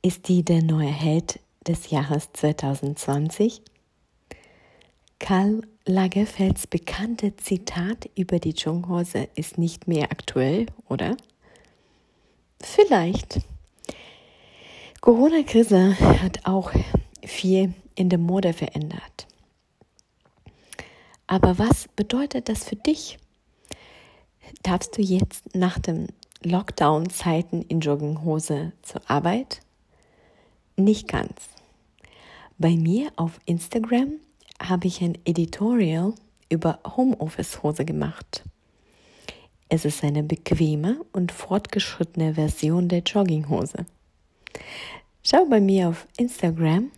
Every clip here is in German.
Ist die der neue Held des Jahres 2020? Karl Lagerfelds bekannte Zitat über die Jogginghose ist nicht mehr aktuell, oder? Vielleicht. Corona-Krise hat auch viel in der Mode verändert. Aber was bedeutet das für dich? Darfst du jetzt nach den Lockdown-Zeiten in Jogginghose zur Arbeit? Nicht ganz. Bei mir auf Instagram habe ich ein Editorial über Homeoffice-Hose gemacht. Es ist eine bequeme und fortgeschrittene Version der Jogginghose. Schau bei mir auf Instagram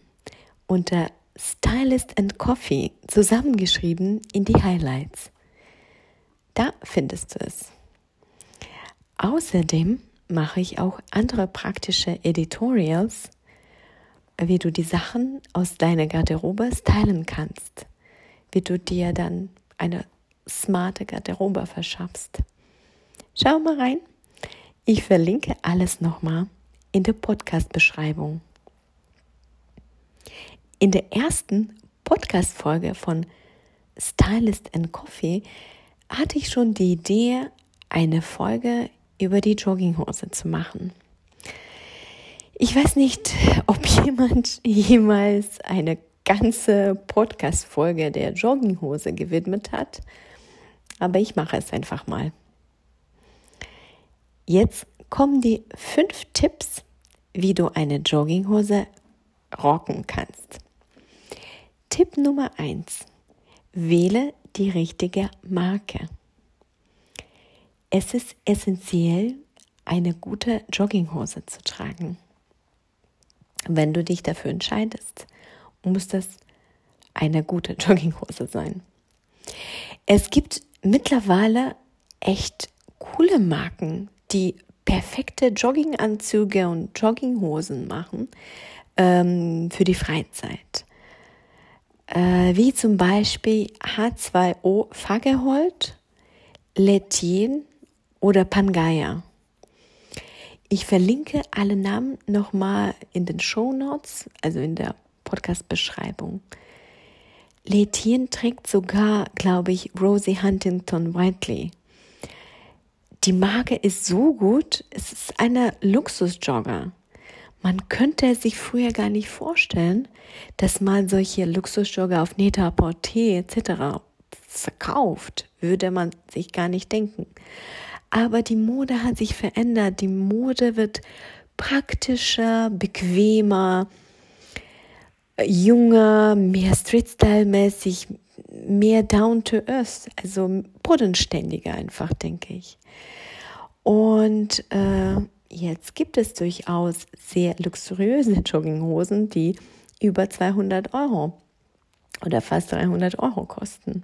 unter Stylist and Coffee zusammengeschrieben in die Highlights. Da findest du es. Außerdem mache ich auch andere praktische Editorials wie du die Sachen aus deiner Garderobe stylen kannst, wie du dir dann eine smarte Garderobe verschaffst. Schau mal rein. Ich verlinke alles nochmal in der Podcast-Beschreibung. In der ersten Podcast-Folge von Stylist and Coffee hatte ich schon die Idee, eine Folge über die Jogginghose zu machen. Ich weiß nicht, ob jemand jemals eine ganze Podcast-Folge der Jogginghose gewidmet hat, aber ich mache es einfach mal. Jetzt kommen die fünf Tipps, wie du eine Jogginghose rocken kannst. Tipp Nummer eins: Wähle die richtige Marke. Es ist essentiell, eine gute Jogginghose zu tragen wenn du dich dafür entscheidest, muss das eine gute Jogginghose sein. Es gibt mittlerweile echt coole Marken, die perfekte Jogginganzüge und Jogginghosen machen ähm, für die Freizeit. Äh, wie zum Beispiel H2O Fagerholt, Letien oder Pangaya. Ich verlinke alle Namen nochmal in den Show Notes, also in der Podcast-Beschreibung. Letien trägt sogar, glaube ich, Rosie Huntington Whiteley. Die Marke ist so gut, es ist eine Luxusjogger. Man könnte sich früher gar nicht vorstellen, dass man solche Luxusjogger auf Neta, Porté etc. verkauft. Würde man sich gar nicht denken. Aber die Mode hat sich verändert. Die Mode wird praktischer, bequemer, junger, mehr Street-Style-mäßig, mehr down to earth, also bodenständiger einfach, denke ich. Und äh, jetzt gibt es durchaus sehr luxuriöse Jogginghosen, die über 200 Euro oder fast 300 Euro kosten.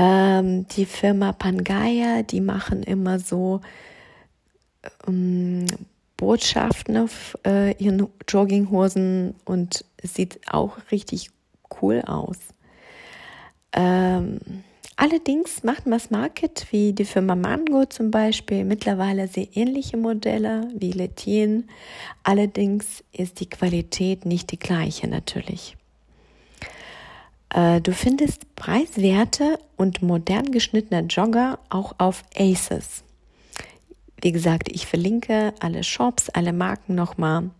Ähm, die Firma Pangaya, die machen immer so ähm, Botschaften auf äh, ihren Jogginghosen und sieht auch richtig cool aus. Ähm, allerdings macht Mass Market wie die Firma Mango zum Beispiel mittlerweile sehr ähnliche Modelle wie Letien. Allerdings ist die Qualität nicht die gleiche natürlich. Äh, du findest preiswerte und modern geschnittene Jogger auch auf Aces. Wie gesagt, ich verlinke alle Shops, alle Marken nochmal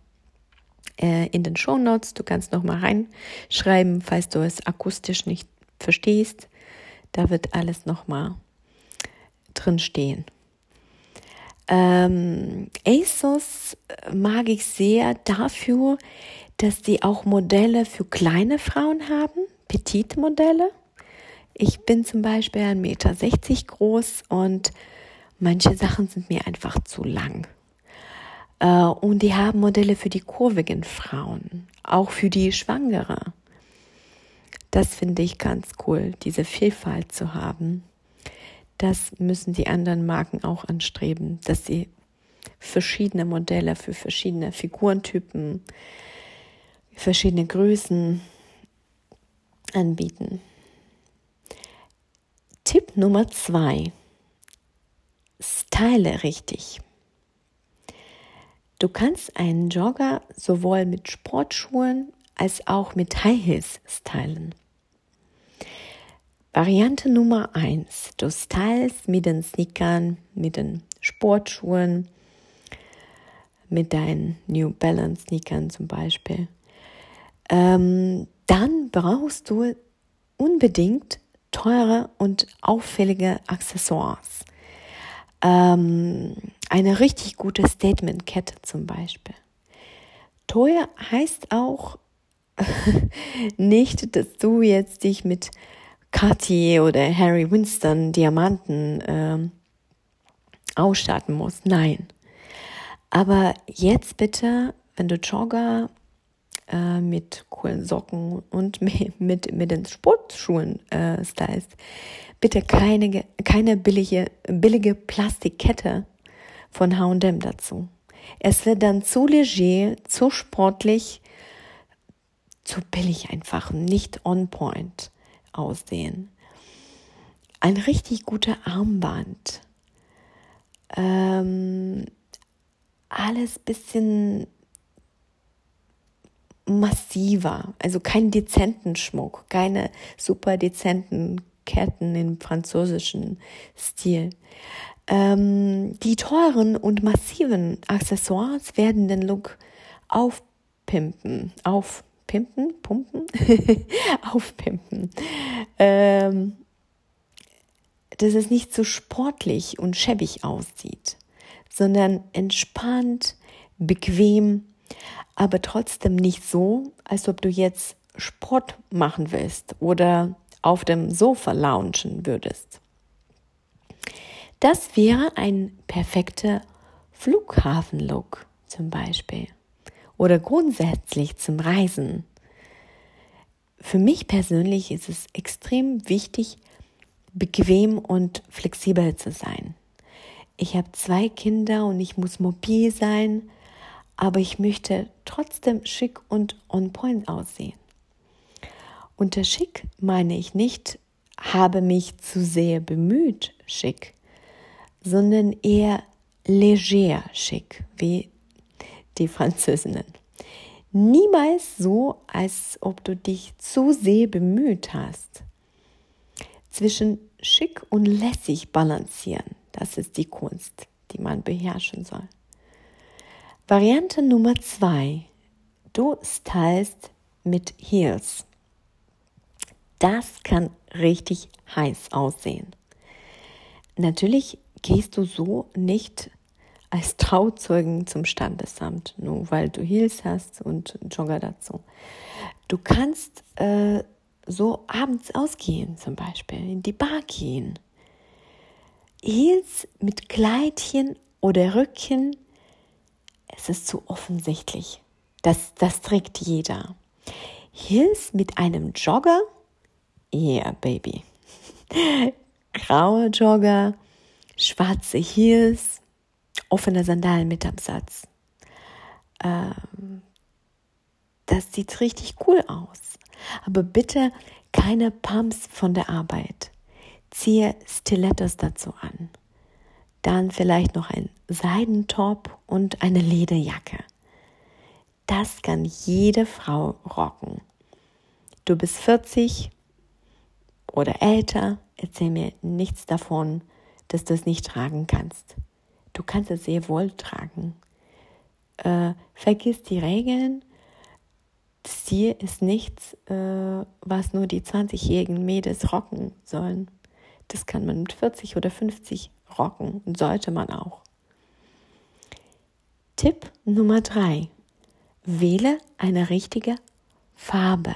äh, in den Show Notes. Du kannst nochmal reinschreiben, falls du es akustisch nicht verstehst. Da wird alles nochmal drin stehen. Ähm, ASOS mag ich sehr dafür, dass sie auch Modelle für kleine Frauen haben. Petite-Modelle. Ich bin zum Beispiel 1,60 Meter groß und manche Sachen sind mir einfach zu lang. Äh, und die haben Modelle für die kurvigen Frauen, auch für die Schwangere. Das finde ich ganz cool, diese Vielfalt zu haben. Das müssen die anderen Marken auch anstreben, dass sie verschiedene Modelle für verschiedene Figurentypen, verschiedene Größen anbieten. Tipp Nummer zwei. Style richtig. Du kannst einen Jogger sowohl mit Sportschuhen als auch mit High Heels stylen. Variante Nummer eins: Du stylst mit den Sneakern, mit den Sportschuhen, mit deinen New Balance Sneakern zum Beispiel. Ähm, dann brauchst du unbedingt teure und auffällige Accessoires. Ähm, eine richtig gute Statement-Kette zum Beispiel. Teuer heißt auch nicht, dass du jetzt dich mit Cartier oder Harry Winston Diamanten ähm, ausstatten musst. Nein. Aber jetzt bitte, wenn du Jogger äh, mit coolen Socken und mit, mit, den Sportschuhen äh, stylst, bitte keine, keine billige, billige Plastikkette von H&M dazu. Es wird dann zu leger, zu sportlich, zu billig einfach, nicht on point aussehen. Ein richtig guter Armband. Ähm, alles bisschen massiver, also kein dezenten Schmuck, keine super dezenten Ketten im französischen Stil. Ähm, die teuren und massiven Accessoires werden den Look aufpimpen, aufpimpen, pumpen, aufpimpen. Ähm, dass es nicht so sportlich und schäbig aussieht, sondern entspannt, bequem, aber trotzdem nicht so, als ob du jetzt Sport machen willst oder auf dem Sofa loungen würdest. Das wäre ein perfekter Flughafenlook zum Beispiel oder grundsätzlich zum Reisen. Für mich persönlich ist es extrem wichtig, bequem und flexibel zu sein. Ich habe zwei Kinder und ich muss mobil sein, aber ich möchte trotzdem schick und on point aussehen. Unter schick meine ich nicht, habe mich zu sehr bemüht schick, sondern eher leger schick, wie die Französinnen. Niemals so, als ob du dich zu sehr bemüht hast. Zwischen schick und lässig balancieren, das ist die Kunst, die man beherrschen soll. Variante Nummer zwei. Du stylst mit Heels. Das kann richtig heiß aussehen. Natürlich gehst du so nicht als Trauzeugen zum Standesamt, nur weil du Heels hast und Jogger dazu. Du kannst äh, so abends ausgehen, zum Beispiel in die Bar gehen. Heels mit Kleidchen oder Röckchen, es ist zu offensichtlich. Das, das trägt jeder. Heels mit einem Jogger Yeah, Baby. Graue Jogger, schwarze Heels, offene Sandalen mit Absatz. Ähm, das sieht richtig cool aus. Aber bitte keine Pumps von der Arbeit. Ziehe Stilettos dazu an. Dann vielleicht noch ein Seidentop und eine Lederjacke. Das kann jede Frau rocken. Du bist 40, oder älter, erzähl mir nichts davon, dass du es nicht tragen kannst. Du kannst es sehr wohl tragen. Äh, vergiss die Regeln. Stil ist nichts, äh, was nur die 20-jährigen Mädels rocken sollen. Das kann man mit 40 oder 50 rocken sollte man auch. Tipp Nummer 3. Wähle eine richtige Farbe.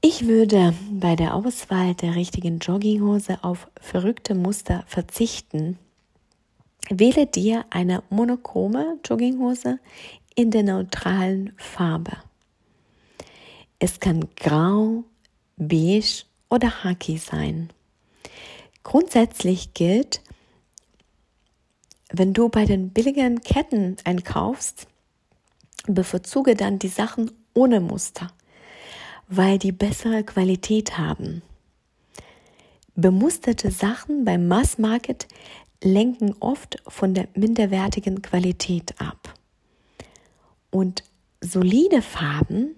Ich würde bei der Auswahl der richtigen Jogginghose auf verrückte Muster verzichten, Wähle dir eine monochrome Jogginghose in der neutralen Farbe. Es kann grau, beige oder khaki sein. Grundsätzlich gilt, wenn du bei den billigen Ketten einkaufst, bevorzuge dann die Sachen ohne Muster, weil die bessere Qualität haben. Bemusterte Sachen beim Mass Market lenken oft von der minderwertigen Qualität ab. Und solide Farben,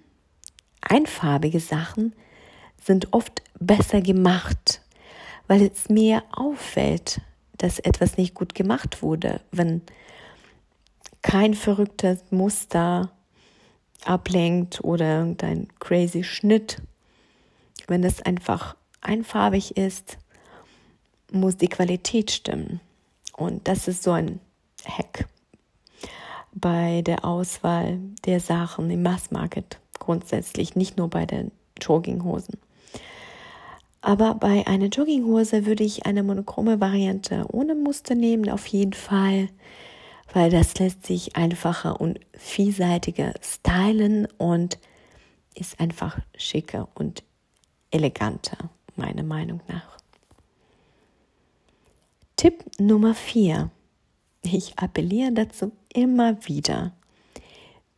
einfarbige Sachen, sind oft besser gemacht, weil es mir auffällt, dass etwas nicht gut gemacht wurde, wenn kein verrücktes Muster ablenkt oder irgendein crazy Schnitt. Wenn es einfach einfarbig ist, muss die Qualität stimmen. Und das ist so ein Hack bei der Auswahl der Sachen im Massmarket grundsätzlich, nicht nur bei den Jogginghosen. Aber bei einer Jogginghose würde ich eine monochrome Variante ohne Muster nehmen, auf jeden Fall, weil das lässt sich einfacher und vielseitiger stylen und ist einfach schicker und eleganter, meiner Meinung nach. Tipp Nummer 4. Ich appelliere dazu immer wieder.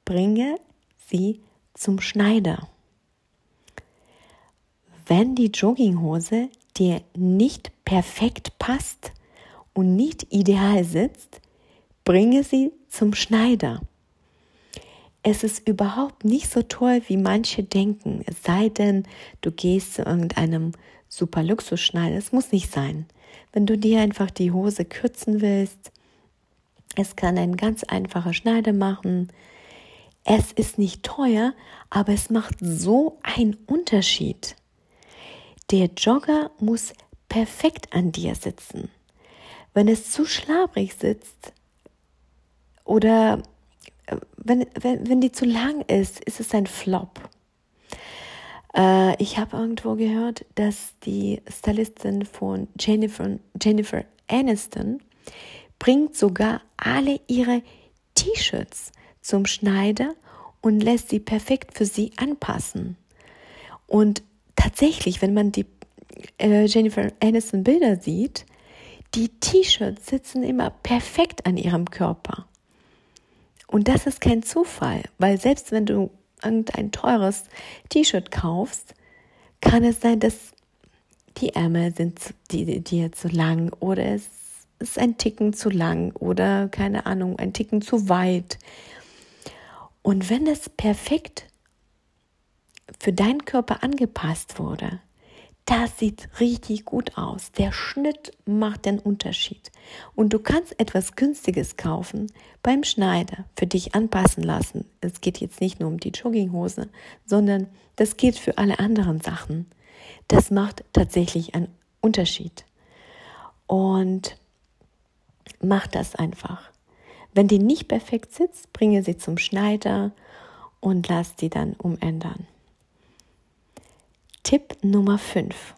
Bringe sie zum Schneider. Wenn die Jogginghose dir nicht perfekt passt und nicht ideal sitzt, bringe sie zum Schneider. Es ist überhaupt nicht so toll, wie manche denken. Es sei denn, du gehst zu irgendeinem super Luxusschneider. Es muss nicht sein. Wenn du dir einfach die Hose kürzen willst, es kann ein ganz einfacher Schneider machen. Es ist nicht teuer, aber es macht so einen Unterschied. Der Jogger muss perfekt an dir sitzen. Wenn es zu schlabrig sitzt oder äh, wenn, wenn, wenn die zu lang ist, ist es ein Flop. Äh, ich habe irgendwo gehört, dass die Stylistin von Jennifer, Jennifer Aniston bringt sogar alle ihre T-Shirts zum Schneider und lässt sie perfekt für sie anpassen. Und tatsächlich, wenn man die äh, Jennifer Aniston Bilder sieht, die T-Shirts sitzen immer perfekt an ihrem Körper. Und das ist kein Zufall, weil selbst wenn du irgendein teures T-Shirt kaufst, kann es sein, dass die Ärmel sind die, dir zu lang oder es ist ein Ticken zu lang oder keine Ahnung, ein Ticken zu weit. Und wenn es perfekt für deinen Körper angepasst wurde, das sieht richtig gut aus. Der Schnitt macht den Unterschied. Und du kannst etwas Günstiges kaufen beim Schneider, für dich anpassen lassen. Es geht jetzt nicht nur um die Jogginghose, sondern das geht für alle anderen Sachen. Das macht tatsächlich einen Unterschied. Und mach das einfach. Wenn die nicht perfekt sitzt, bringe sie zum Schneider und lass die dann umändern. Tipp Nummer 5.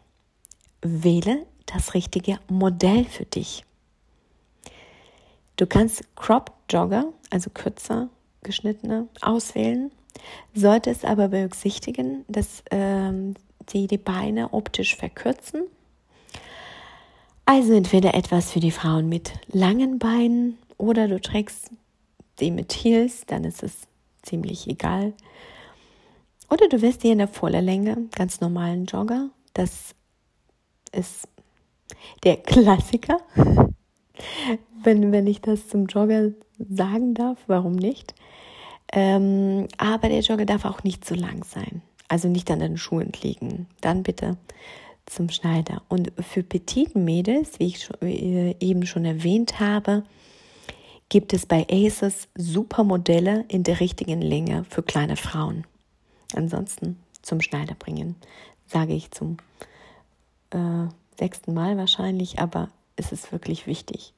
Wähle das richtige Modell für dich. Du kannst Crop Jogger, also kürzer geschnittene, auswählen, solltest aber berücksichtigen, dass ähm, die die Beine optisch verkürzen. Also entweder etwas für die Frauen mit langen Beinen oder du trägst die mit Heels, dann ist es ziemlich egal. Oder du wirst dir in der voller Länge ganz normalen Jogger. Das ist der Klassiker. wenn, wenn ich das zum Jogger sagen darf, warum nicht? Ähm, aber der Jogger darf auch nicht zu lang sein. Also nicht an den Schuhen liegen. Dann bitte zum Schneider. Und für petiten Mädels, wie ich schon, wie eben schon erwähnt habe, gibt es bei Aces super Modelle in der richtigen Länge für kleine Frauen. Ansonsten zum Schneider bringen, sage ich zum äh, sechsten Mal wahrscheinlich, aber es ist wirklich wichtig.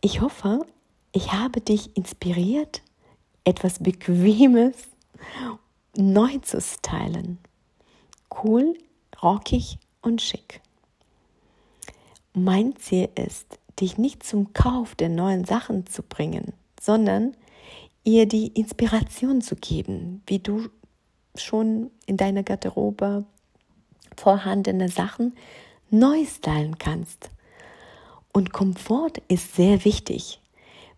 Ich hoffe, ich habe dich inspiriert, etwas Bequemes neu zu stylen. Cool, rockig und schick. Mein Ziel ist, dich nicht zum Kauf der neuen Sachen zu bringen, sondern ihr die Inspiration zu geben, wie du schon in deiner Garderobe vorhandene Sachen neu stylen kannst. Und Komfort ist sehr wichtig.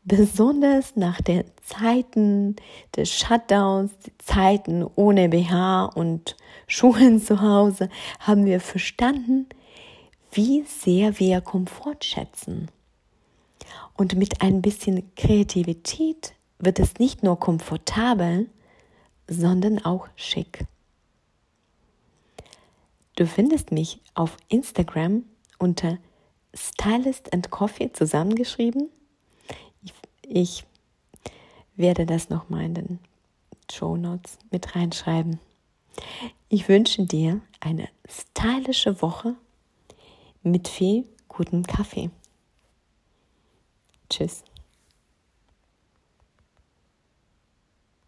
Besonders nach den Zeiten des Shutdowns, Zeiten ohne BH und Schuhen zu Hause, haben wir verstanden, wie sehr wir Komfort schätzen. Und mit ein bisschen Kreativität wird es nicht nur komfortabel, sondern auch schick. Du findest mich auf Instagram unter Stylist and Coffee zusammengeschrieben. Ich, ich werde das nochmal in den Show Notes mit reinschreiben. Ich wünsche dir eine stylische Woche mit viel gutem Kaffee. Tschüss.